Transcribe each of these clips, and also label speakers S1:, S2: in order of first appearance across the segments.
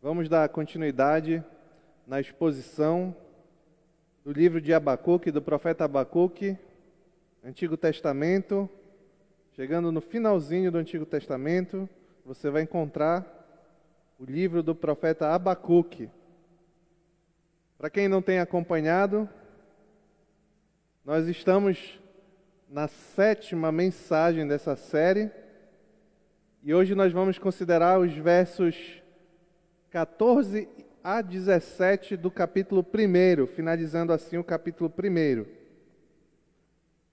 S1: Vamos dar continuidade na exposição do livro de Abacuque, do profeta Abacuque, Antigo Testamento. Chegando no finalzinho do Antigo Testamento, você vai encontrar o livro do profeta Abacuque. Para quem não tem acompanhado, nós estamos na sétima mensagem dessa série e hoje nós vamos considerar os versos 14 a 17 do capítulo 1, finalizando assim o capítulo 1.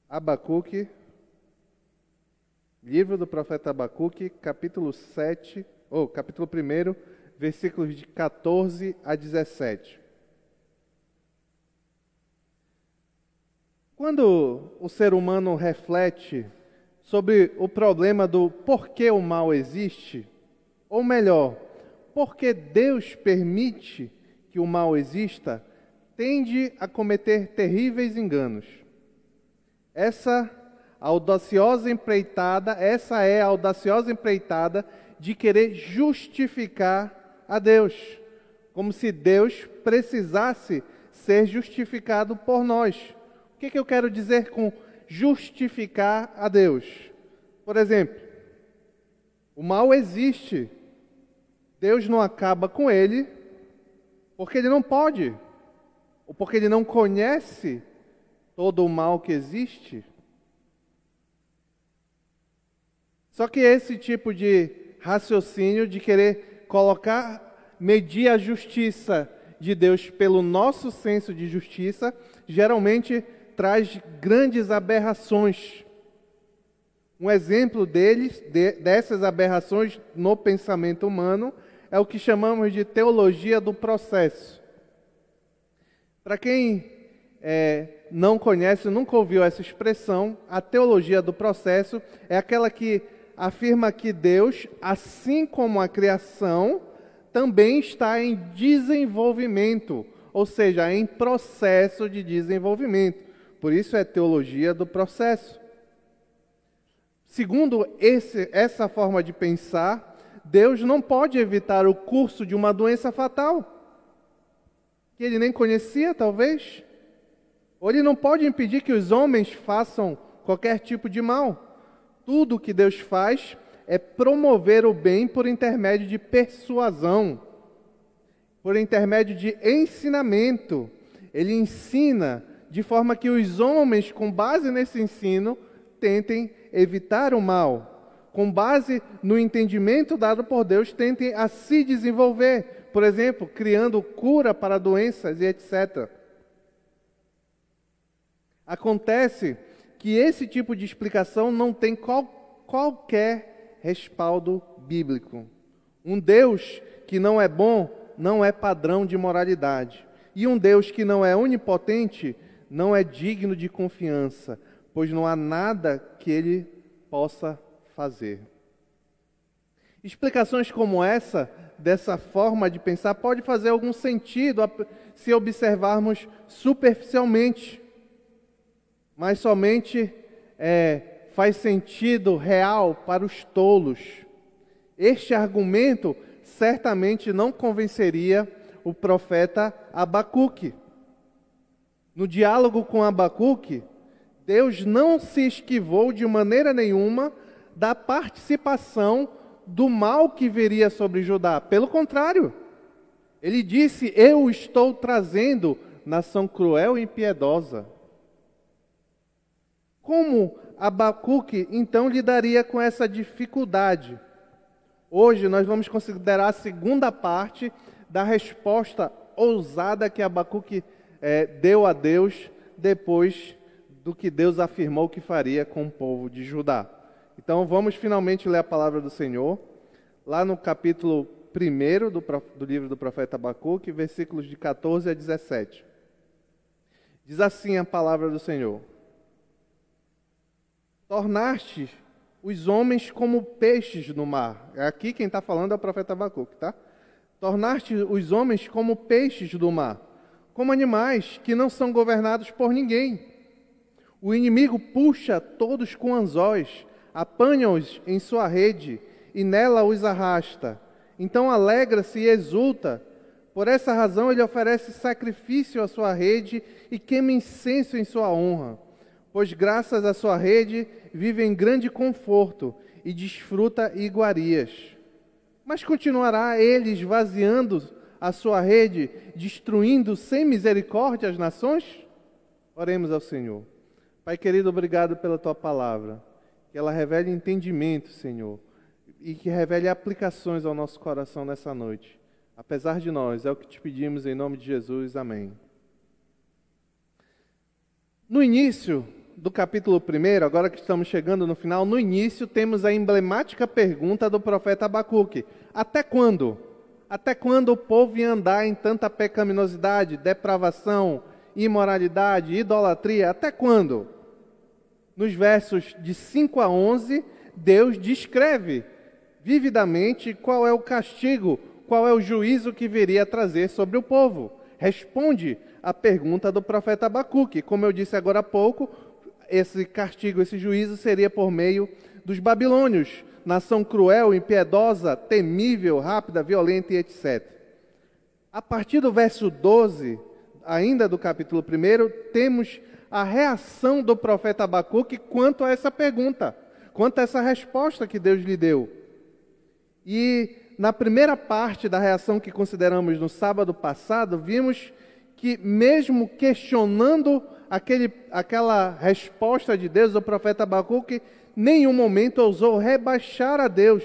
S1: Abacuque, livro do profeta Abacuque, capítulo 7, ou capítulo 1, versículos de 14 a 17. Quando o ser humano reflete sobre o problema do porquê o mal existe, ou melhor, porque Deus permite que o mal exista, tende a cometer terríveis enganos. Essa audaciosa empreitada, essa é a audaciosa empreitada de querer justificar a Deus, como se Deus precisasse ser justificado por nós. O que, que eu quero dizer com justificar a Deus? Por exemplo, o mal existe, Deus não acaba com ele, porque ele não pode, ou porque ele não conhece todo o mal que existe. Só que esse tipo de raciocínio de querer colocar, medir a justiça de Deus pelo nosso senso de justiça, geralmente traz grandes aberrações. Um exemplo deles, de, dessas aberrações no pensamento humano, é o que chamamos de teologia do processo. Para quem é, não conhece, nunca ouviu essa expressão, a teologia do processo é aquela que afirma que Deus, assim como a criação, também está em desenvolvimento, ou seja, em processo de desenvolvimento. Por isso é teologia do processo. Segundo esse, essa forma de pensar, Deus não pode evitar o curso de uma doença fatal, que ele nem conhecia, talvez. Ou ele não pode impedir que os homens façam qualquer tipo de mal. Tudo o que Deus faz é promover o bem por intermédio de persuasão, por intermédio de ensinamento. Ele ensina de forma que os homens, com base nesse ensino, tentem evitar o mal com base no entendimento dado por Deus, tentem a se desenvolver, por exemplo, criando cura para doenças e etc. Acontece que esse tipo de explicação não tem qual, qualquer respaldo bíblico. Um Deus que não é bom não é padrão de moralidade. E um Deus que não é onipotente não é digno de confiança, pois não há nada que ele possa fazer. Explicações como essa, dessa forma de pensar, pode fazer algum sentido se observarmos superficialmente, mas somente é, faz sentido real para os tolos. Este argumento certamente não convenceria o profeta Abacuque. No diálogo com Abacuque, Deus não se esquivou de maneira nenhuma da participação do mal que viria sobre Judá. Pelo contrário, ele disse: Eu estou trazendo nação cruel e impiedosa. Como Abacuque então lidaria com essa dificuldade? Hoje nós vamos considerar a segunda parte da resposta ousada que Abacuque é, deu a Deus depois do que Deus afirmou que faria com o povo de Judá. Então vamos finalmente ler a palavra do Senhor, lá no capítulo 1 do, do livro do profeta Abacuque, versículos de 14 a 17. Diz assim a palavra do Senhor: Tornaste os homens como peixes no mar. É aqui quem está falando é o profeta Abacuque, tá? Tornaste os homens como peixes do mar, como animais que não são governados por ninguém. O inimigo puxa todos com anzóis apanha-os em sua rede e nela os arrasta. Então alegra-se e exulta. Por essa razão ele oferece sacrifício à sua rede e queima incenso em sua honra. Pois graças à sua rede vive em grande conforto e desfruta iguarias. Mas continuará ele esvaziando a sua rede, destruindo sem misericórdia as nações? Oremos ao Senhor. Pai querido, obrigado pela tua palavra. Que ela revele entendimento, Senhor, e que revele aplicações ao nosso coração nessa noite. Apesar de nós, é o que te pedimos em nome de Jesus. Amém. No início do capítulo 1, agora que estamos chegando no final, no início temos a emblemática pergunta do profeta Abacuque: Até quando? Até quando o povo ia andar em tanta pecaminosidade, depravação, imoralidade, idolatria? Até quando? Nos versos de 5 a 11, Deus descreve vividamente qual é o castigo, qual é o juízo que viria a trazer sobre o povo. Responde a pergunta do profeta Abacuque. Como eu disse agora há pouco, esse castigo, esse juízo seria por meio dos babilônios, nação cruel, impiedosa, temível, rápida, violenta e etc. A partir do verso 12, ainda do capítulo 1, temos a reação do profeta Abacuque quanto a essa pergunta, quanto a essa resposta que Deus lhe deu. E na primeira parte da reação que consideramos no sábado passado, vimos que, mesmo questionando aquele, aquela resposta de Deus, o profeta Abacuque, nenhum momento ousou rebaixar a Deus.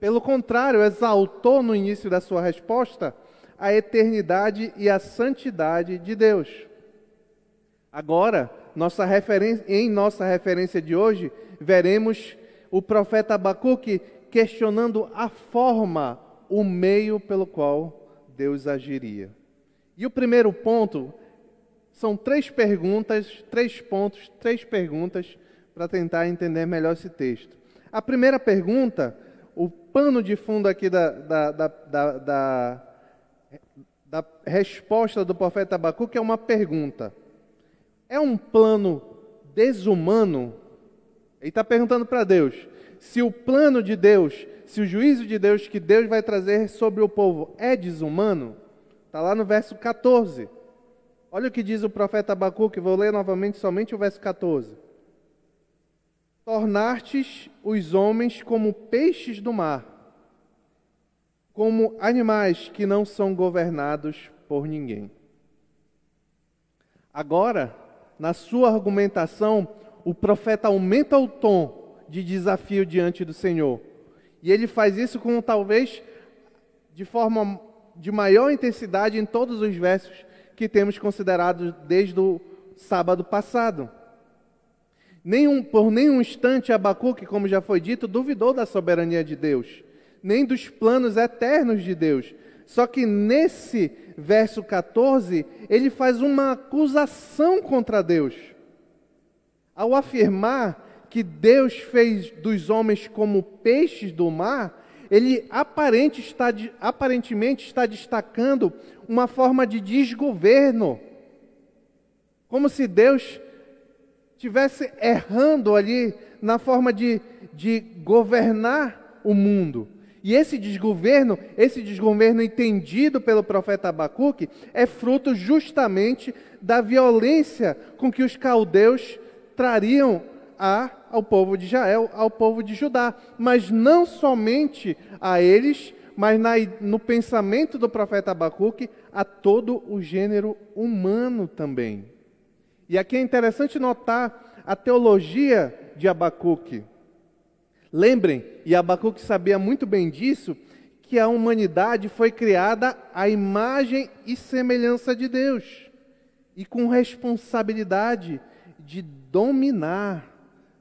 S1: Pelo contrário, exaltou no início da sua resposta a eternidade e a santidade de Deus. Agora, nossa em nossa referência de hoje, veremos o profeta Abacuque questionando a forma, o meio pelo qual Deus agiria. E o primeiro ponto são três perguntas, três pontos, três perguntas para tentar entender melhor esse texto. A primeira pergunta, o pano de fundo aqui da, da, da, da, resposta do profeta Abacuque é uma pergunta. É um plano desumano? Ele está perguntando para Deus: se o plano de Deus, se o juízo de Deus que Deus vai trazer sobre o povo é desumano, está lá no verso 14. Olha o que diz o profeta Abacuque, vou ler novamente somente o verso 14. Tornastes os homens como peixes do mar, como animais que não são governados por ninguém. Agora, na sua argumentação, o profeta aumenta o tom de desafio diante do Senhor. E ele faz isso com talvez de forma de maior intensidade em todos os versos que temos considerado desde o sábado passado. Nenhum, por nenhum instante Abacuque, como já foi dito, duvidou da soberania de Deus, nem dos planos eternos de Deus. Só que nesse verso 14, ele faz uma acusação contra Deus. Ao afirmar que Deus fez dos homens como peixes do mar, ele aparente está, aparentemente está destacando uma forma de desgoverno. Como se Deus tivesse errando ali na forma de, de governar o mundo. E esse desgoverno, esse desgoverno entendido pelo profeta Abacuque, é fruto justamente da violência com que os caldeus trariam a, ao povo de Israel, ao povo de Judá. Mas não somente a eles, mas na, no pensamento do profeta Abacuque, a todo o gênero humano também. E aqui é interessante notar a teologia de Abacuque. Lembrem, e Abacuque sabia muito bem disso, que a humanidade foi criada à imagem e semelhança de Deus e com responsabilidade de dominar.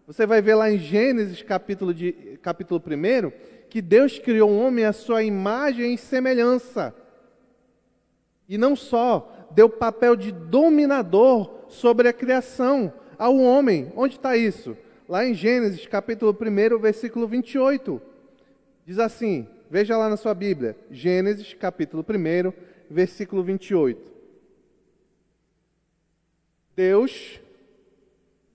S1: Você vai ver lá em Gênesis, capítulo, de, capítulo 1, que Deus criou o homem à sua imagem e semelhança. E não só, deu papel de dominador sobre a criação ao homem. Onde está isso? Lá em Gênesis, capítulo 1, versículo 28. Diz assim: veja lá na sua Bíblia, Gênesis, capítulo 1, versículo 28. Deus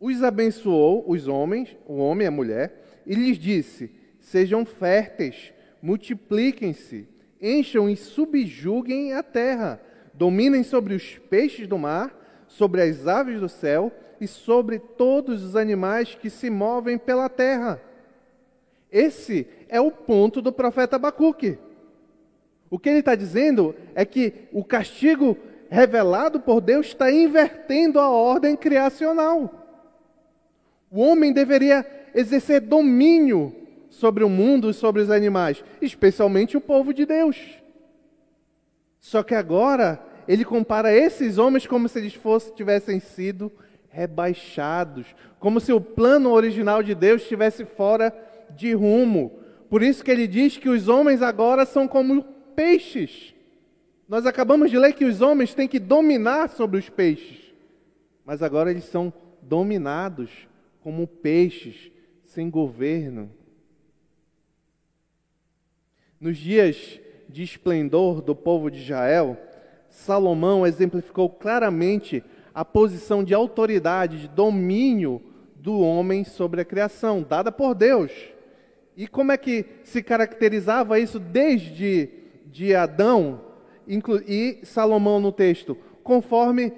S1: os abençoou, os homens, o homem e a mulher, e lhes disse: Sejam férteis, multipliquem-se, encham e subjuguem a terra, dominem sobre os peixes do mar, sobre as aves do céu e sobre todos os animais que se movem pela terra. Esse é o ponto do profeta Abacuque. O que ele está dizendo é que o castigo revelado por Deus está invertendo a ordem criacional. O homem deveria exercer domínio sobre o mundo e sobre os animais, especialmente o povo de Deus. Só que agora ele compara esses homens como se eles fossem, tivessem sido rebaixados, como se o plano original de Deus estivesse fora de rumo. Por isso que ele diz que os homens agora são como peixes. Nós acabamos de ler que os homens têm que dominar sobre os peixes, mas agora eles são dominados como peixes sem governo. Nos dias de esplendor do povo de Israel, Salomão exemplificou claramente a posição de autoridade, de domínio do homem sobre a criação, dada por Deus. E como é que se caracterizava isso desde de Adão e Salomão no texto? Conforme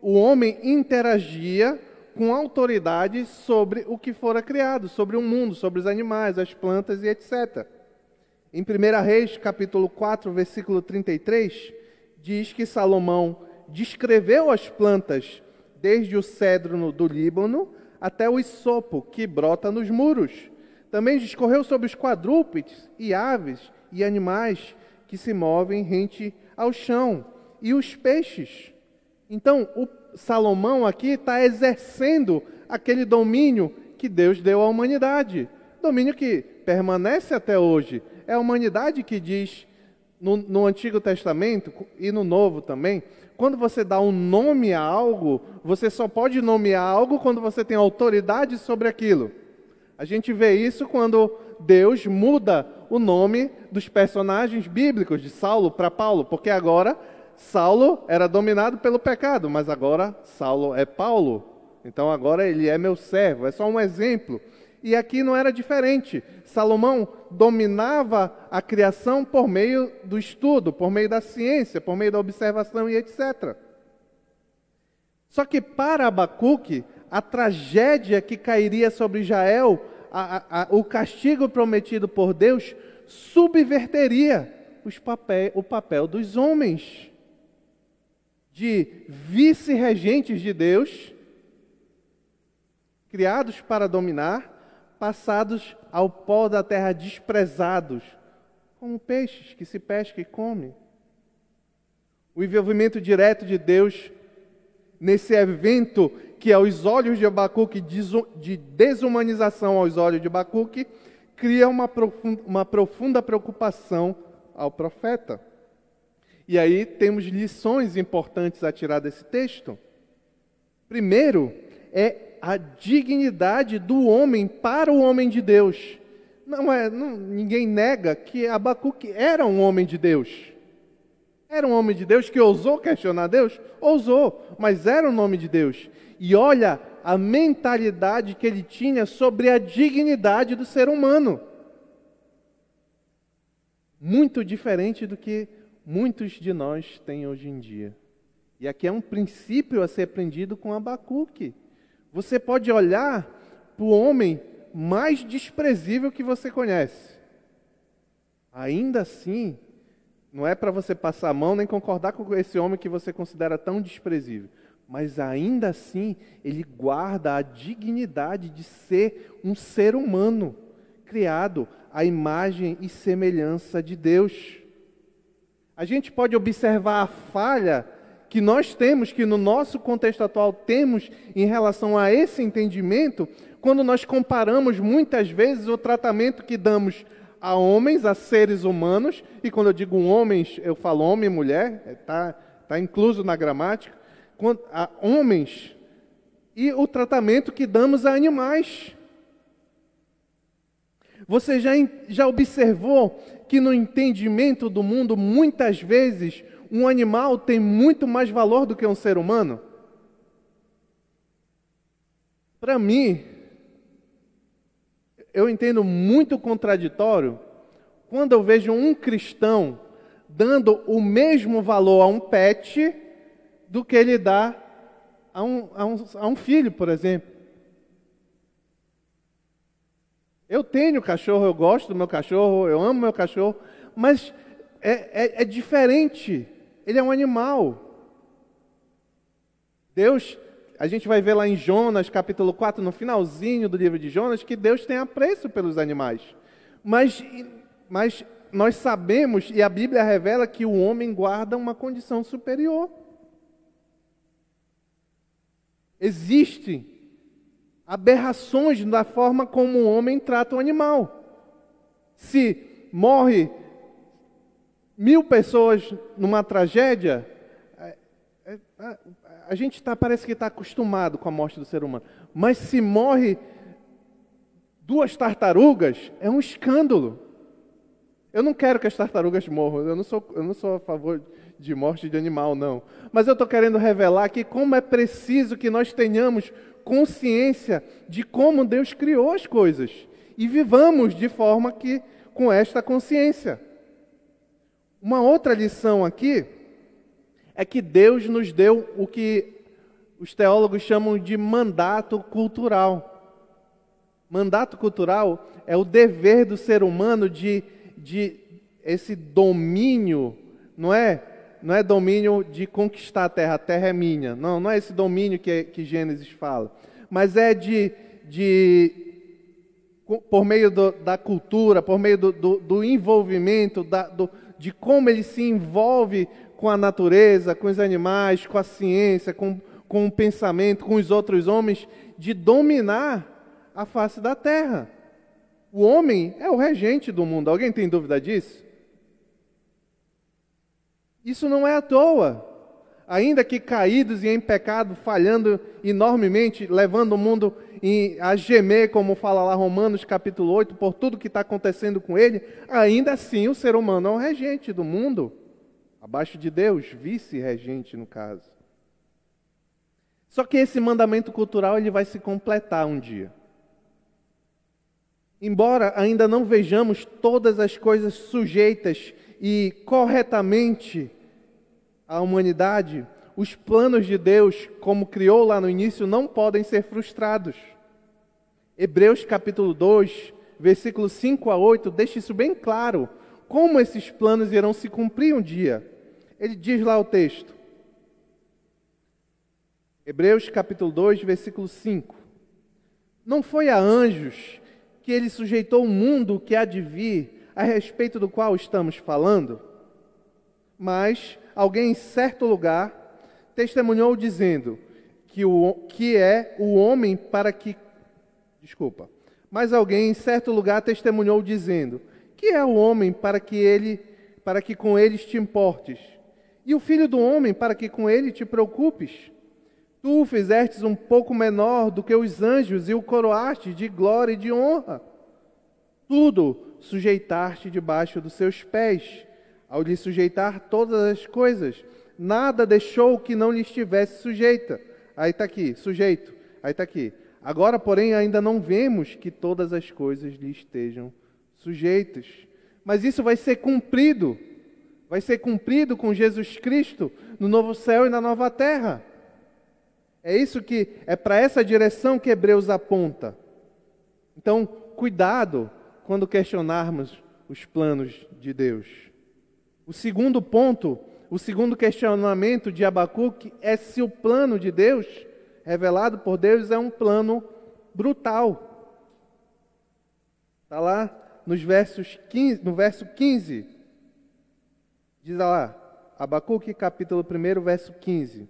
S1: o homem interagia com autoridade sobre o que fora criado, sobre o mundo, sobre os animais, as plantas e etc. Em 1 Reis, capítulo 4, versículo 33, diz que Salomão descreveu as plantas desde o cedro do Líbano até o isopo que brota nos muros. Também discorreu sobre os quadrúpedes e aves e animais que se movem rente ao chão e os peixes. Então, o Salomão aqui está exercendo aquele domínio que Deus deu à humanidade. Domínio que permanece até hoje. É a humanidade que diz, no, no Antigo Testamento e no Novo também, quando você dá um nome a algo, você só pode nomear algo quando você tem autoridade sobre aquilo. A gente vê isso quando Deus muda o nome dos personagens bíblicos, de Saulo para Paulo, porque agora Saulo era dominado pelo pecado, mas agora Saulo é Paulo. Então agora ele é meu servo. É só um exemplo. E aqui não era diferente. Salomão dominava a criação por meio do estudo, por meio da ciência, por meio da observação e etc. Só que para Abacuque, a tragédia que cairia sobre Israel, a, a, a, o castigo prometido por Deus, subverteria o papel dos homens de vice-regentes de Deus, criados para dominar, passados ao pó da terra desprezados, como peixes que se pesca e come. O envolvimento direto de Deus nesse evento que aos olhos de Abacuque, de desumanização aos olhos de Abacuque, cria uma profunda, uma profunda preocupação ao profeta. E aí temos lições importantes a tirar desse texto. Primeiro, é a dignidade do homem para o homem de Deus. Não é, não, ninguém nega que Abacuque era um homem de Deus. Era um homem de Deus que ousou questionar Deus? Ousou, mas era um nome de Deus. E olha a mentalidade que ele tinha sobre a dignidade do ser humano. Muito diferente do que muitos de nós têm hoje em dia. E aqui é um princípio a ser aprendido com Abacuque. Você pode olhar para o homem mais desprezível que você conhece. Ainda assim, não é para você passar a mão nem concordar com esse homem que você considera tão desprezível. Mas ainda assim, ele guarda a dignidade de ser um ser humano, criado à imagem e semelhança de Deus a gente pode observar a falha que nós temos, que no nosso contexto atual temos em relação a esse entendimento, quando nós comparamos muitas vezes o tratamento que damos a homens, a seres humanos, e quando eu digo homens, eu falo homem e mulher, está tá incluso na gramática, a homens, e o tratamento que damos a animais. Você já, já observou que no entendimento do mundo, muitas vezes, um animal tem muito mais valor do que um ser humano? Para mim, eu entendo muito contraditório quando eu vejo um cristão dando o mesmo valor a um pet do que ele dá a um, a um, a um filho, por exemplo. Eu tenho cachorro, eu gosto do meu cachorro, eu amo meu cachorro, mas é, é, é diferente. Ele é um animal. Deus, a gente vai ver lá em Jonas, capítulo 4, no finalzinho do livro de Jonas, que Deus tem apreço pelos animais. Mas, mas nós sabemos, e a Bíblia revela, que o homem guarda uma condição superior. Existem aberrações na forma como o homem trata o animal. Se morre mil pessoas numa tragédia, é, é, a, a gente tá, parece que está acostumado com a morte do ser humano. Mas se morre duas tartarugas, é um escândalo. Eu não quero que as tartarugas morram, eu não sou, eu não sou a favor de morte de animal, não. Mas eu estou querendo revelar que como é preciso que nós tenhamos consciência de como Deus criou as coisas e vivamos de forma que com esta consciência. Uma outra lição aqui é que Deus nos deu o que os teólogos chamam de mandato cultural. Mandato cultural é o dever do ser humano de, de esse domínio, não é? Não é domínio de conquistar a terra, a terra é minha. Não, não é esse domínio que, que Gênesis fala. Mas é de, de por meio do, da cultura, por meio do, do, do envolvimento, da, do, de como ele se envolve com a natureza, com os animais, com a ciência, com, com o pensamento, com os outros homens, de dominar a face da terra. O homem é o regente do mundo. Alguém tem dúvida disso? Isso não é à toa. Ainda que caídos e em pecado, falhando enormemente, levando o mundo a gemer, como fala lá Romanos capítulo 8, por tudo que está acontecendo com ele, ainda assim o ser humano é o regente do mundo, abaixo de Deus, vice-regente no caso. Só que esse mandamento cultural ele vai se completar um dia. Embora ainda não vejamos todas as coisas sujeitas e corretamente à humanidade, os planos de Deus, como criou lá no início, não podem ser frustrados. Hebreus capítulo 2, versículos 5 a 8, deixa isso bem claro, como esses planos irão se cumprir um dia. Ele diz lá o texto. Hebreus capítulo 2, versículo 5. Não foi a anjos que ele sujeitou o mundo que há de vir, a respeito do qual estamos falando? Mas alguém em certo lugar testemunhou dizendo que, o, que é o homem para que. Desculpa. Mas alguém em certo lugar testemunhou dizendo: Que é o homem para que ele para que com eles te importes? E o filho do homem para que com ele te preocupes? Tu o fizestes um pouco menor do que os anjos e o coroaste de glória e de honra. Tudo sujeitaste debaixo dos seus pés, ao lhe sujeitar todas as coisas. Nada deixou que não lhe estivesse sujeita. Aí está aqui, sujeito. Aí está aqui. Agora, porém, ainda não vemos que todas as coisas lhe estejam sujeitas. Mas isso vai ser cumprido. Vai ser cumprido com Jesus Cristo no novo céu e na nova terra. É isso que é para essa direção que Hebreus aponta. Então, cuidado quando questionarmos os planos de Deus. O segundo ponto, o segundo questionamento de Abacuque é se o plano de Deus, revelado por Deus, é um plano brutal. Está lá nos versos 15, no verso 15. Diz lá, Abacuque capítulo 1, verso 15.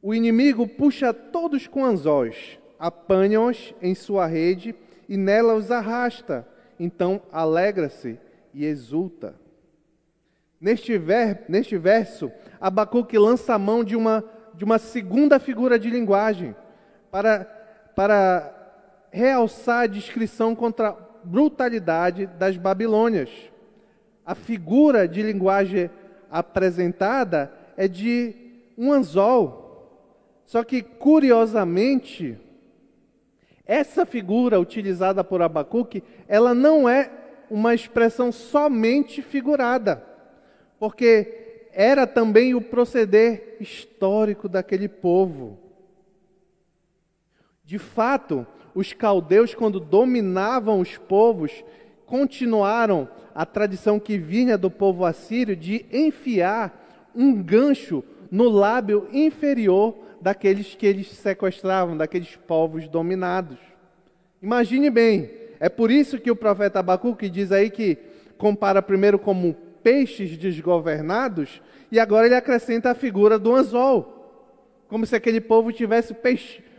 S1: O inimigo puxa todos com anzóis, apanha-os em sua rede e nela os arrasta. Então alegra-se e exulta. Neste, ver, neste verso, Abacuque lança a mão de uma, de uma segunda figura de linguagem para, para realçar a descrição contra a brutalidade das Babilônias. A figura de linguagem apresentada é de um anzol, só que, curiosamente, essa figura utilizada por Abacuque, ela não é uma expressão somente figurada, porque era também o proceder histórico daquele povo. De fato, os caldeus, quando dominavam os povos, continuaram a tradição que vinha do povo assírio de enfiar um gancho no lábio inferior daqueles que eles sequestravam, daqueles povos dominados. Imagine bem, é por isso que o profeta Abacuque diz aí que compara primeiro como peixes desgovernados e agora ele acrescenta a figura do anzol, como se aquele povo tivesse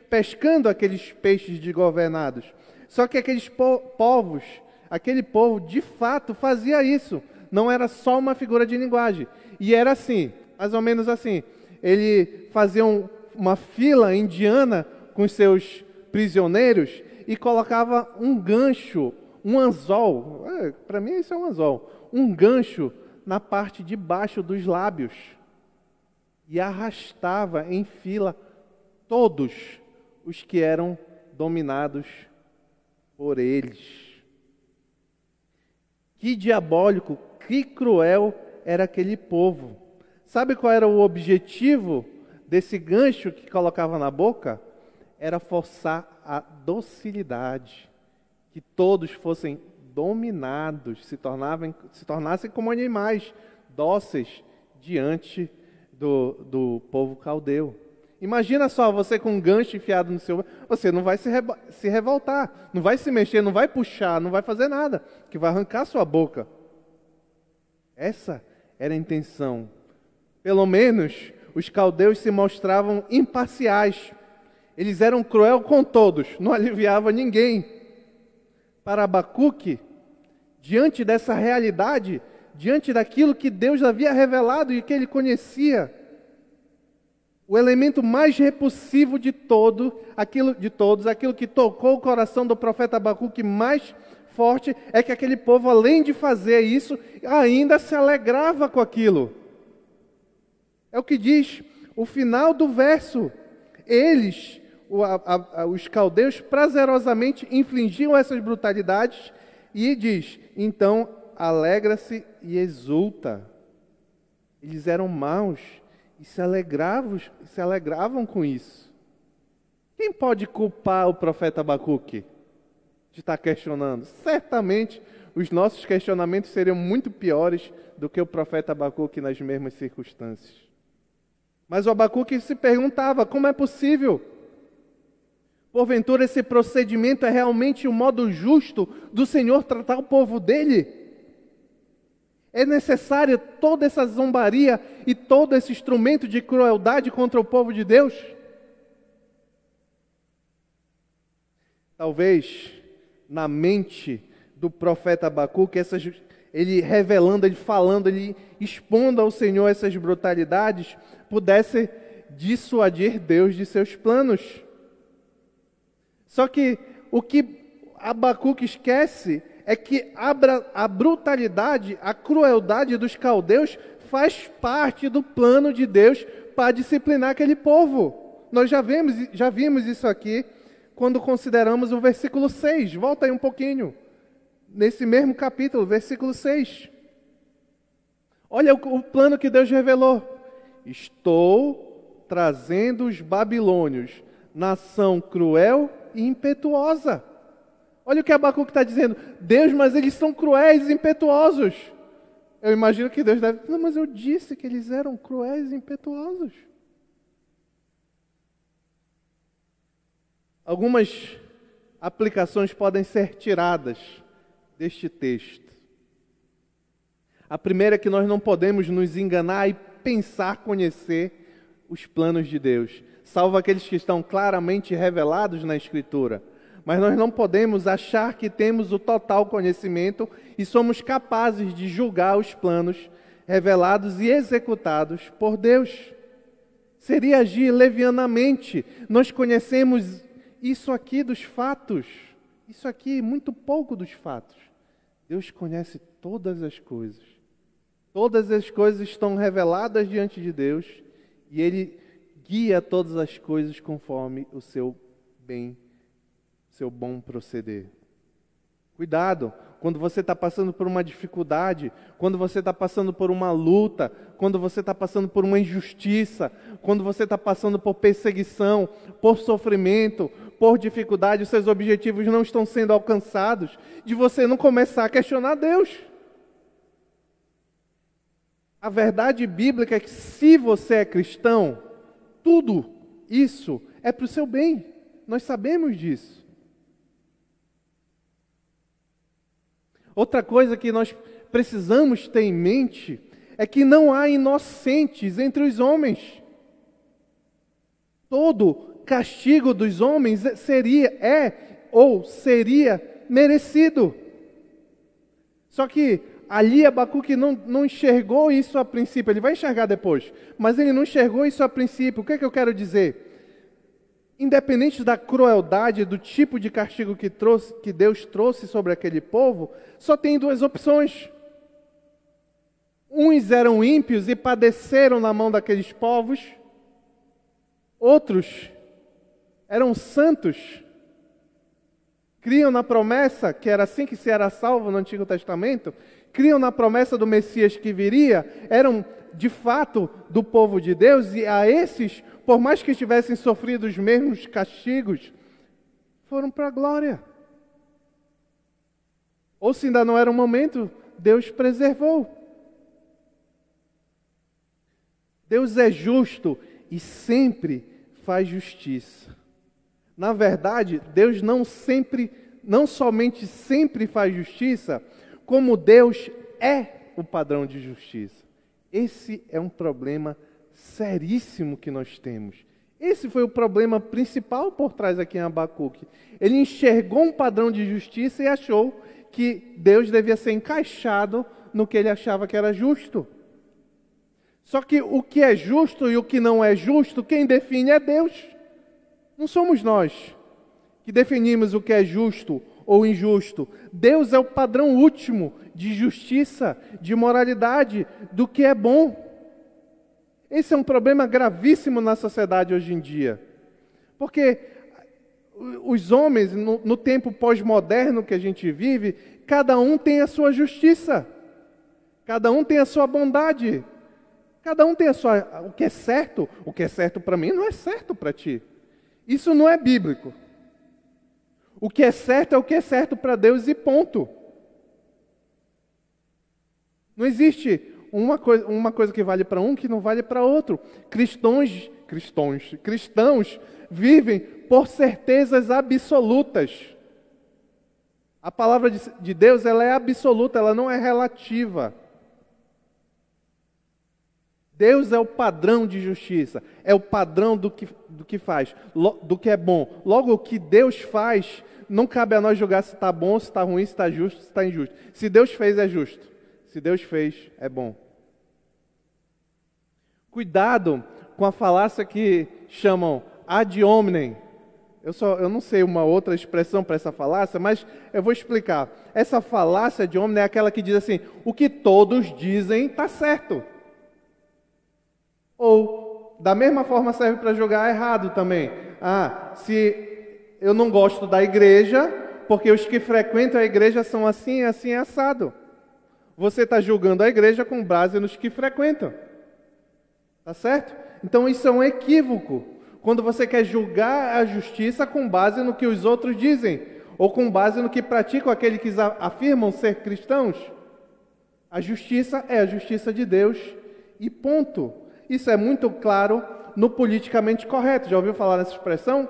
S1: pescando aqueles peixes desgovernados. Só que aqueles po povos, aquele povo de fato fazia isso, não era só uma figura de linguagem. E era assim, mais ou menos assim. Ele fazia um, uma fila indiana com seus prisioneiros e colocava um gancho, um anzol, é, para mim isso é um anzol, um gancho na parte de baixo dos lábios e arrastava em fila todos os que eram dominados por eles. Que diabólico, que cruel era aquele povo. Sabe qual era o objetivo desse gancho que colocava na boca? Era forçar a docilidade, que todos fossem dominados, se, tornavam, se tornassem como animais dóceis diante do, do povo caldeu. Imagina só você com um gancho enfiado no seu. Você não vai se, re, se revoltar, não vai se mexer, não vai puxar, não vai fazer nada, que vai arrancar sua boca. Essa era a intenção. Pelo menos os caldeus se mostravam imparciais eles eram cruel com todos, não aliviava ninguém. Para Abacuque, diante dessa realidade, diante daquilo que Deus havia revelado e que ele conhecia, o elemento mais repulsivo de todo, aquilo de todos, aquilo que tocou o coração do profeta Abacuque mais forte é que aquele povo, além de fazer isso, ainda se alegrava com aquilo. É o que diz o final do verso. Eles os caldeus prazerosamente infligiam essas brutalidades e diz: então alegra-se e exulta. Eles eram maus e se alegravam, se alegravam com isso. Quem pode culpar o profeta Abacuque de estar questionando? Certamente os nossos questionamentos seriam muito piores do que o profeta Abacuque nas mesmas circunstâncias. Mas o Abacuque se perguntava: como é possível? Porventura, esse procedimento é realmente o modo justo do Senhor tratar o povo dele? É necessária toda essa zombaria e todo esse instrumento de crueldade contra o povo de Deus? Talvez na mente do profeta Abacuque, essas, ele revelando, ele falando, ele expondo ao Senhor essas brutalidades, pudesse dissuadir Deus de seus planos. Só que o que Abacuque esquece é que a, brutalidade, a crueldade dos caldeus faz parte do plano de Deus para disciplinar aquele povo. Nós já vimos, já vimos isso aqui quando consideramos o versículo 6. Volta aí um pouquinho. Nesse mesmo capítulo, versículo 6. Olha o, o plano que Deus revelou. Estou trazendo os babilônios, nação cruel impetuosa. Olha o que Abacuque está dizendo. Deus, mas eles são cruéis e impetuosos. Eu imagino que Deus deve. Não, mas eu disse que eles eram cruéis e impetuosos. Algumas aplicações podem ser tiradas deste texto. A primeira é que nós não podemos nos enganar e pensar conhecer os planos de Deus salvo aqueles que estão claramente revelados na Escritura. Mas nós não podemos achar que temos o total conhecimento e somos capazes de julgar os planos revelados e executados por Deus. Seria agir levianamente. Nós conhecemos isso aqui dos fatos, isso aqui, muito pouco dos fatos. Deus conhece todas as coisas. Todas as coisas estão reveladas diante de Deus e Ele guia todas as coisas conforme o seu bem, seu bom proceder. Cuidado, quando você está passando por uma dificuldade, quando você está passando por uma luta, quando você está passando por uma injustiça, quando você está passando por perseguição, por sofrimento, por dificuldade, os seus objetivos não estão sendo alcançados, de você não começar a questionar Deus. A verdade bíblica é que se você é cristão, tudo isso é para o seu bem. Nós sabemos disso. Outra coisa que nós precisamos ter em mente é que não há inocentes entre os homens. Todo castigo dos homens seria, é ou seria merecido. Só que ali Abacuque não, não enxergou isso a princípio, ele vai enxergar depois, mas ele não enxergou isso a princípio. O que, é que eu quero dizer? Independente da crueldade, do tipo de castigo que, trouxe, que Deus trouxe sobre aquele povo, só tem duas opções. Uns eram ímpios e padeceram na mão daqueles povos, outros eram santos criam na promessa, que era assim que se era salvo no Antigo Testamento, criam na promessa do Messias que viria, eram de fato do povo de Deus, e a esses, por mais que tivessem sofrido os mesmos castigos, foram para a glória. Ou se ainda não era o momento, Deus preservou. Deus é justo e sempre faz justiça. Na verdade, Deus não sempre, não somente sempre faz justiça, como Deus é o padrão de justiça. Esse é um problema seríssimo que nós temos. Esse foi o problema principal por trás aqui em Abacuque. Ele enxergou um padrão de justiça e achou que Deus devia ser encaixado no que ele achava que era justo. Só que o que é justo e o que não é justo, quem define é Deus. Não somos nós que definimos o que é justo ou injusto. Deus é o padrão último de justiça, de moralidade, do que é bom. Esse é um problema gravíssimo na sociedade hoje em dia. Porque os homens, no, no tempo pós-moderno que a gente vive, cada um tem a sua justiça, cada um tem a sua bondade, cada um tem a sua. O que é certo, o que é certo para mim não é certo para ti. Isso não é bíblico. O que é certo é o que é certo para Deus e ponto. Não existe uma coisa, uma coisa que vale para um que não vale para outro. Cristãos, cristãos, cristãos vivem por certezas absolutas. A palavra de, de Deus ela é absoluta, ela não é relativa. Deus é o padrão de justiça, é o padrão do que, do que faz, do que é bom. Logo, o que Deus faz, não cabe a nós julgar se está bom, se está ruim, se está justo, se está injusto. Se Deus fez, é justo. Se Deus fez, é bom. Cuidado com a falácia que chamam ad hominem. Eu, só, eu não sei uma outra expressão para essa falácia, mas eu vou explicar. Essa falácia de homem é aquela que diz assim: o que todos dizem está certo. Ou, da mesma forma, serve para jogar errado também. Ah, se eu não gosto da igreja, porque os que frequentam a igreja são assim, assim, assado. Você está julgando a igreja com base nos que frequentam. Tá certo? Então isso é um equívoco. Quando você quer julgar a justiça com base no que os outros dizem, ou com base no que praticam aqueles que afirmam ser cristãos. A justiça é a justiça de Deus e ponto. Isso é muito claro no politicamente correto. Já ouviu falar nessa expressão?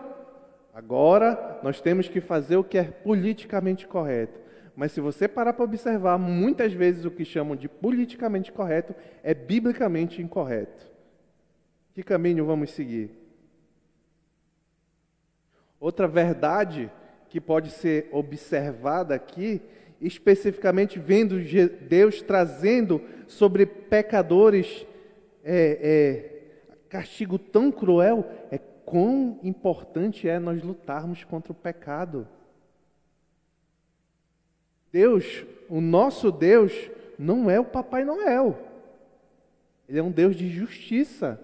S1: Agora nós temos que fazer o que é politicamente correto. Mas se você parar para observar, muitas vezes o que chamam de politicamente correto é biblicamente incorreto. Que caminho vamos seguir? Outra verdade que pode ser observada aqui, especificamente vendo Deus trazendo sobre pecadores é, é, castigo tão cruel é quão importante é nós lutarmos contra o pecado. Deus, o nosso Deus, não é o Papai Noel. Ele é um Deus de justiça.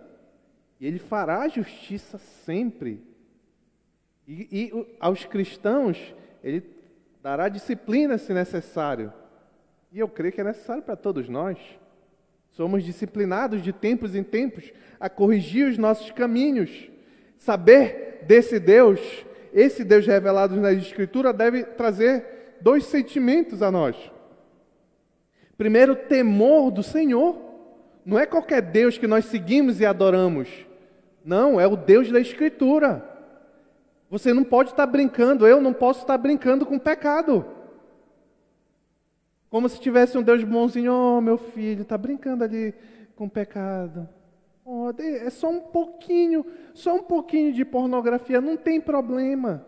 S1: E ele fará justiça sempre. E, e aos cristãos, ele dará disciplina se necessário. E eu creio que é necessário para todos nós. Somos disciplinados de tempos em tempos a corrigir os nossos caminhos. Saber desse Deus, esse Deus revelado na Escritura, deve trazer dois sentimentos a nós. Primeiro, temor do Senhor. Não é qualquer Deus que nós seguimos e adoramos. Não, é o Deus da Escritura. Você não pode estar brincando, eu não posso estar brincando com pecado. Como se tivesse um Deus bonzinho, oh meu filho, está brincando ali com pecado. Oh, é só um pouquinho, só um pouquinho de pornografia, não tem problema.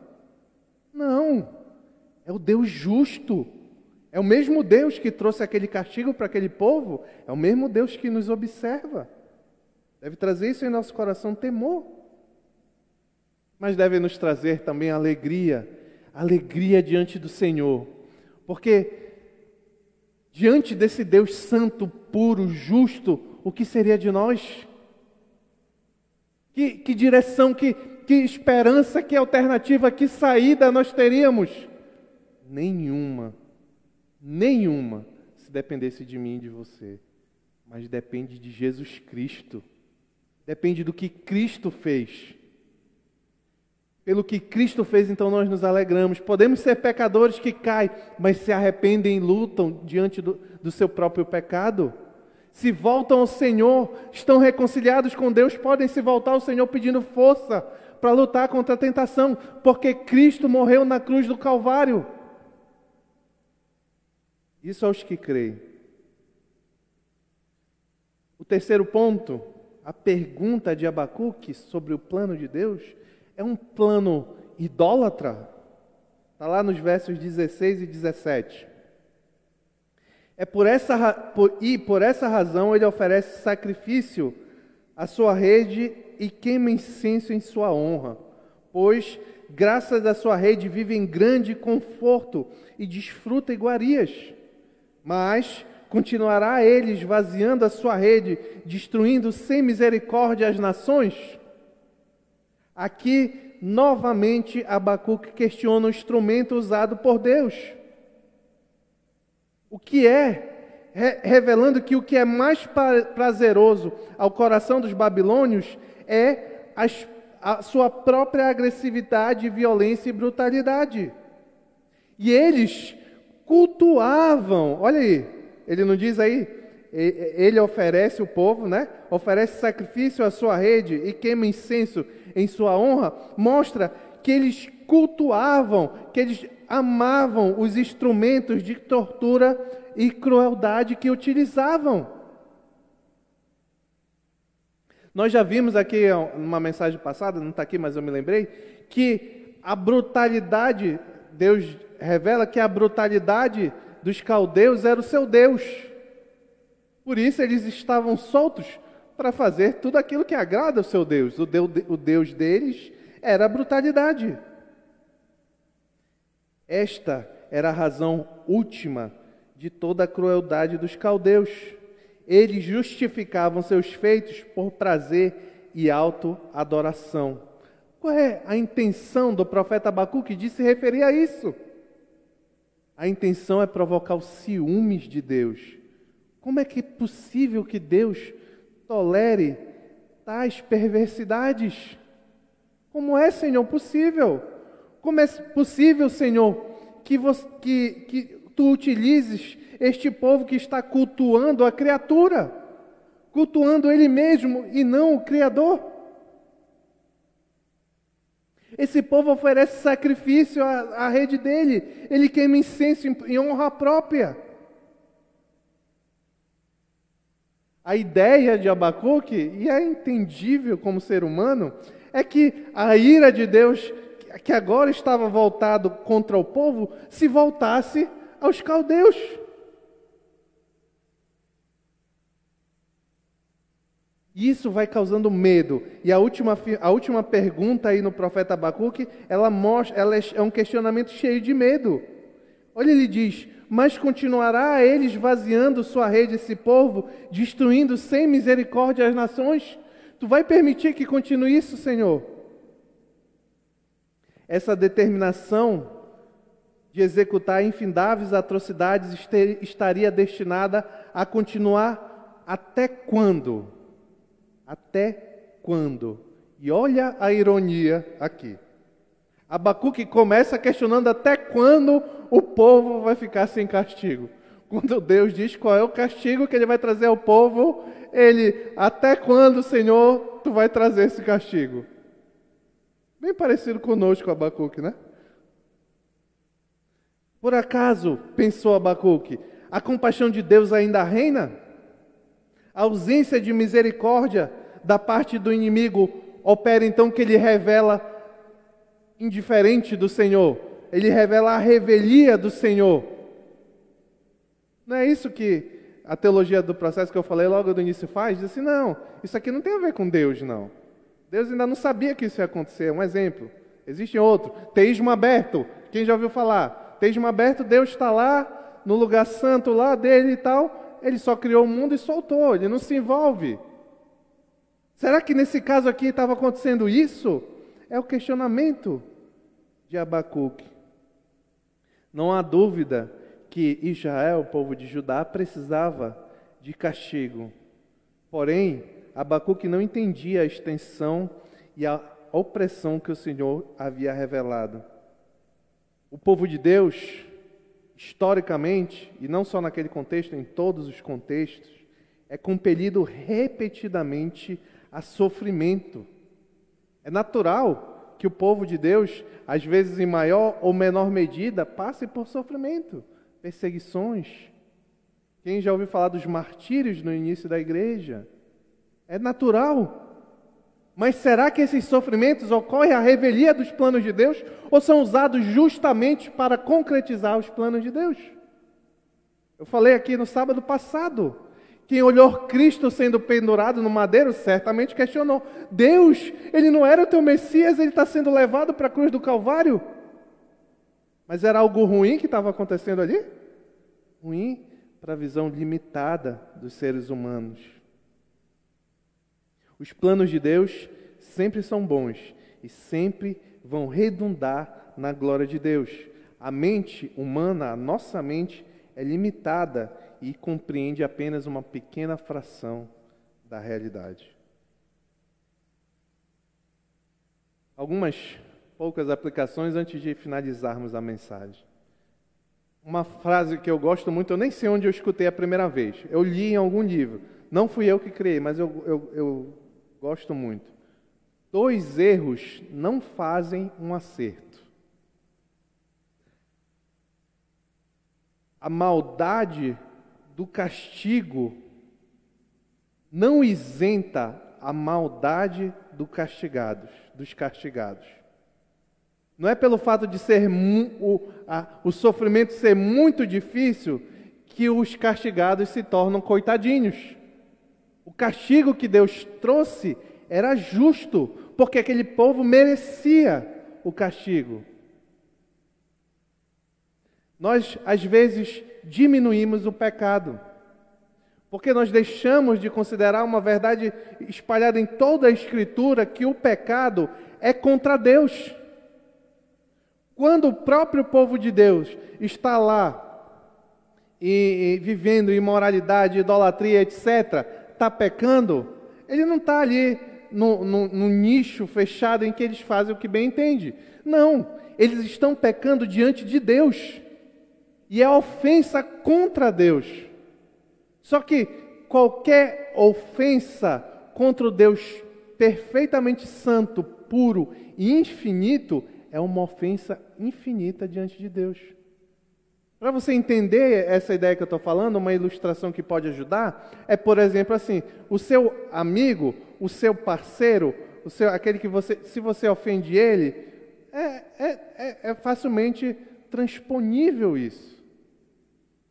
S1: Não, é o Deus justo. É o mesmo Deus que trouxe aquele castigo para aquele povo, é o mesmo Deus que nos observa. Deve trazer isso em nosso coração temor. Mas deve nos trazer também alegria, alegria diante do Senhor. Porque diante desse Deus santo, puro, justo, o que seria de nós? Que, que direção, que, que esperança, que alternativa, que saída nós teríamos? Nenhuma. Nenhuma, se dependesse de mim e de você. Mas depende de Jesus Cristo. Depende do que Cristo fez. Pelo que Cristo fez, então nós nos alegramos. Podemos ser pecadores que caem, mas se arrependem e lutam diante do, do seu próprio pecado. Se voltam ao Senhor, estão reconciliados com Deus, podem se voltar ao Senhor pedindo força para lutar contra a tentação, porque Cristo morreu na cruz do Calvário. Isso aos que creem. O terceiro ponto, a pergunta de Abacuque sobre o plano de Deus, é um plano idólatra? Está lá nos versos 16 e 17. É por essa, por, e por essa razão ele oferece sacrifício à sua rede e queima incenso em sua honra, pois graças à sua rede vive em grande conforto e desfruta iguarias. Mas continuará ele esvaziando a sua rede, destruindo sem misericórdia as nações? Aqui, novamente, Abacuque questiona o instrumento usado por Deus. O que é, revelando que o que é mais prazeroso ao coração dos babilônios é a sua própria agressividade, violência e brutalidade. E eles cultuavam, olha aí, ele não diz aí, ele oferece o povo, né? Oferece sacrifício à sua rede e queima incenso em sua honra, mostra que eles cultuavam, que eles amavam os instrumentos de tortura e crueldade que utilizavam. Nós já vimos aqui numa mensagem passada, não está aqui, mas eu me lembrei, que a brutalidade, Deus revela que a brutalidade dos caldeus era o seu Deus. Por isso eles estavam soltos para fazer tudo aquilo que agrada ao seu Deus. O Deus, deles era a brutalidade. Esta era a razão última de toda a crueldade dos caldeus. Eles justificavam seus feitos por prazer e auto-adoração. Qual é a intenção do profeta Abacuque de se referir a isso? A intenção é provocar os ciúmes de Deus. Como é que é possível que Deus tolere tais perversidades? Como é, Senhor, possível? Como é possível, Senhor, que, você, que, que tu utilizes este povo que está cultuando a criatura, cultuando ele mesmo e não o Criador? Esse povo oferece sacrifício à, à rede dele, ele queima incenso em, em honra própria. A ideia de Abacuque, e é entendível como ser humano, é que a ira de Deus, que agora estava voltado contra o povo, se voltasse aos caldeus. Isso vai causando medo. E a última, a última pergunta aí no profeta Abacuque, ela mostra, ela é, é um questionamento cheio de medo. Olha, ele diz: mas continuará ele esvaziando sua rede, esse povo, destruindo sem misericórdia as nações? Tu vai permitir que continue isso, Senhor? Essa determinação de executar infindáveis atrocidades estaria destinada a continuar até quando? Até quando? E olha a ironia aqui. Abacuque começa questionando até quando o povo vai ficar sem castigo. Quando Deus diz qual é o castigo que ele vai trazer ao povo, ele, até quando, Senhor, tu vai trazer esse castigo? Bem parecido conosco, Abacuque, né? Por acaso, pensou Abacuque, a compaixão de Deus ainda reina? A ausência de misericórdia da parte do inimigo opera então que ele revela indiferente do Senhor, ele revela a revelia do Senhor. Não é isso que a teologia do processo que eu falei logo do início faz? Diz assim: não, isso aqui não tem a ver com Deus, não. Deus ainda não sabia que isso ia acontecer. Um exemplo. Existe outro. Teísmo aberto. Quem já ouviu falar? Teísmo aberto, Deus está lá, no lugar santo lá dele e tal. Ele só criou o mundo e soltou. Ele não se envolve. Será que nesse caso aqui estava acontecendo isso? É o questionamento de Abacuque. Não há dúvida que Israel, o povo de Judá, precisava de castigo. Porém, Abacuque não entendia a extensão e a opressão que o Senhor havia revelado. O povo de Deus, historicamente, e não só naquele contexto, em todos os contextos, é compelido repetidamente a sofrimento. É natural que o povo de Deus, às vezes em maior ou menor medida, passe por sofrimento, perseguições. Quem já ouviu falar dos martírios no início da igreja? É natural. Mas será que esses sofrimentos ocorrem à revelia dos planos de Deus ou são usados justamente para concretizar os planos de Deus? Eu falei aqui no sábado passado. Quem olhou Cristo sendo pendurado no madeiro certamente questionou: Deus, ele não era o teu Messias, ele está sendo levado para a cruz do Calvário? Mas era algo ruim que estava acontecendo ali? Ruim para a visão limitada dos seres humanos. Os planos de Deus sempre são bons e sempre vão redundar na glória de Deus. A mente humana, a nossa mente, é limitada e compreende apenas uma pequena fração da realidade. Algumas poucas aplicações antes de finalizarmos a mensagem. Uma frase que eu gosto muito, eu nem sei onde eu escutei a primeira vez. Eu li em algum livro. Não fui eu que criei, mas eu, eu, eu gosto muito. Dois erros não fazem um acerto. A maldade do castigo não isenta a maldade do castigados, dos castigados. Não é pelo fato de ser o, a, o sofrimento ser muito difícil que os castigados se tornam coitadinhos. O castigo que Deus trouxe era justo, porque aquele povo merecia o castigo. Nós, às vezes, diminuímos o pecado, porque nós deixamos de considerar uma verdade espalhada em toda a Escritura que o pecado é contra Deus. Quando o próprio povo de Deus está lá e, e vivendo imoralidade, idolatria, etc., está pecando, ele não está ali no, no, no, nicho fechado em que eles fazem o que bem entende. Não, eles estão pecando diante de Deus. E é ofensa contra Deus. Só que qualquer ofensa contra o Deus perfeitamente santo, puro e infinito é uma ofensa infinita diante de Deus. Para você entender essa ideia que eu estou falando, uma ilustração que pode ajudar é, por exemplo, assim: o seu amigo, o seu parceiro, o seu, aquele que você, se você ofende ele, é, é, é, é facilmente transponível isso.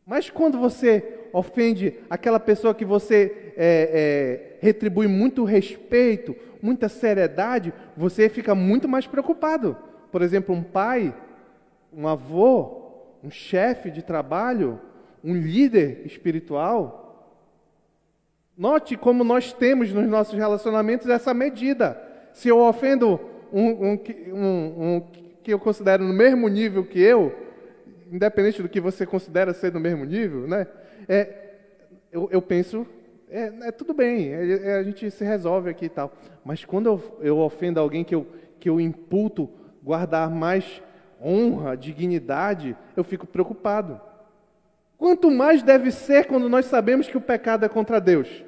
S1: Mas quando você ofende aquela pessoa que você é, é, retribui muito respeito, muita seriedade, você fica muito mais preocupado. Por exemplo, um pai, um avô, um chefe de trabalho, um líder espiritual. Note como nós temos nos nossos relacionamentos essa medida. Se eu ofendo um, um, um, um que eu considero no mesmo nível que eu, independente do que você considera ser do mesmo nível, né? É, eu, eu penso, é, é, tudo bem, é, é, a gente se resolve aqui e tal. Mas quando eu, eu ofendo alguém que eu, que eu imputo guardar mais honra, dignidade, eu fico preocupado. Quanto mais deve ser quando nós sabemos que o pecado é contra Deus.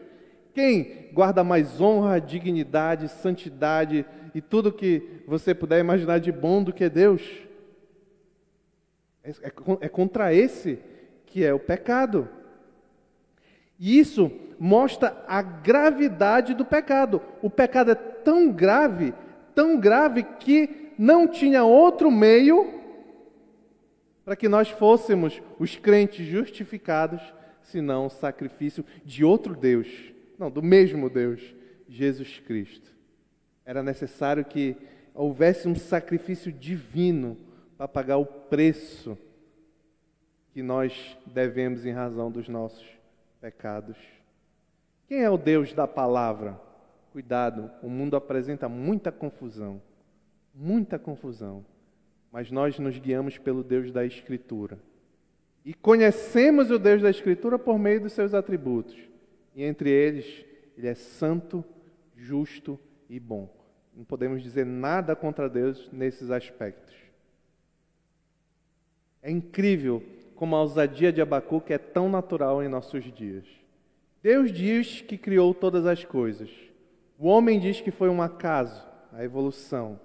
S1: Quem guarda mais honra, dignidade, santidade e tudo que você puder imaginar de bom do que Deus? É, é, é contra esse que é o pecado. E isso mostra a gravidade do pecado. O pecado é tão grave, tão grave, que não tinha outro meio para que nós fôssemos os crentes justificados, senão o sacrifício de outro Deus, não, do mesmo Deus, Jesus Cristo. Era necessário que houvesse um sacrifício divino para pagar o preço que nós devemos em razão dos nossos pecados. Quem é o Deus da palavra? Cuidado, o mundo apresenta muita confusão, muita confusão, mas nós nos guiamos pelo Deus da Escritura. E conhecemos o Deus da Escritura por meio dos seus atributos. E entre eles, ele é santo, justo e bom. Não podemos dizer nada contra Deus nesses aspectos. É incrível como a ousadia de Abacuque é tão natural em nossos dias. Deus diz que criou todas as coisas. O homem diz que foi um acaso, a evolução.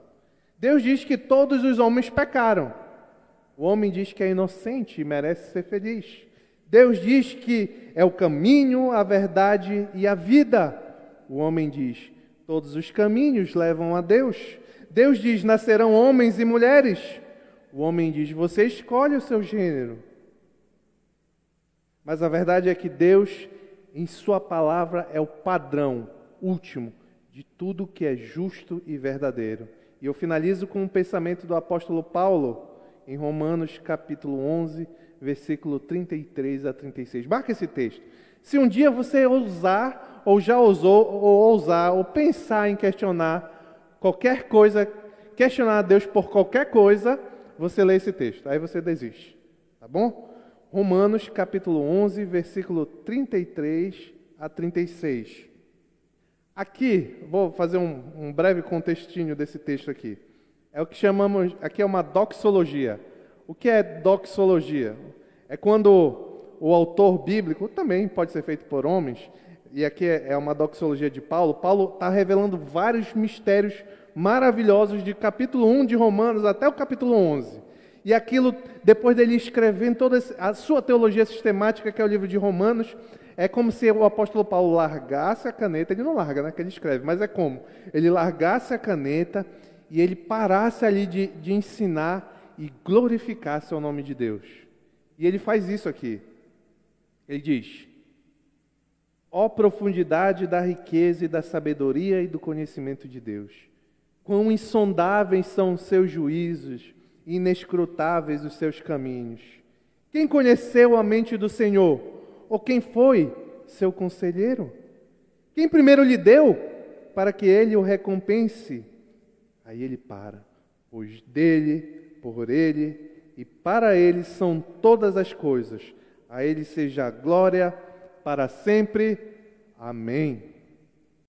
S1: Deus diz que todos os homens pecaram. O homem diz que é inocente e merece ser feliz. Deus diz que é o caminho, a verdade e a vida. O homem diz: todos os caminhos levam a Deus. Deus diz: nascerão homens e mulheres. O homem diz: você escolhe o seu gênero. Mas a verdade é que Deus, em Sua palavra, é o padrão último de tudo que é justo e verdadeiro. E eu finalizo com um pensamento do apóstolo Paulo, em Romanos capítulo 11, versículo 33 a 36. Marca esse texto. Se um dia você ousar, ou já ousou, ou ousar, ou pensar em questionar qualquer coisa, questionar a Deus por qualquer coisa, você lê esse texto. Aí você desiste. Tá bom? Romanos capítulo 11, versículo 33 a 36. Aqui, vou fazer um, um, breve contextinho desse texto aqui. É o que chamamos, aqui é uma doxologia. O que é doxologia? É quando o autor bíblico, também pode ser feito por homens, e aqui é, é uma doxologia de Paulo, Paulo está revelando vários mistérios maravilhosos de capítulo 1 de Romanos até o capítulo 11. E aquilo, depois dele escrevendo toda a sua teologia sistemática, que é o livro de Romanos, é como se o apóstolo Paulo largasse a caneta, ele não larga, né, que ele escreve, mas é como? Ele largasse a caneta e ele parasse ali de, de ensinar e glorificasse o nome de Deus. E ele faz isso aqui. Ele diz: Ó profundidade da riqueza e da sabedoria e do conhecimento de Deus. Quão insondáveis são os seus juízos inescrutáveis os seus caminhos. Quem conheceu a mente do Senhor? Ou quem foi seu conselheiro? Quem primeiro lhe deu para que ele o recompense? Aí ele para, pois dele, por ele e para ele são todas as coisas. A ele seja a glória para sempre. Amém.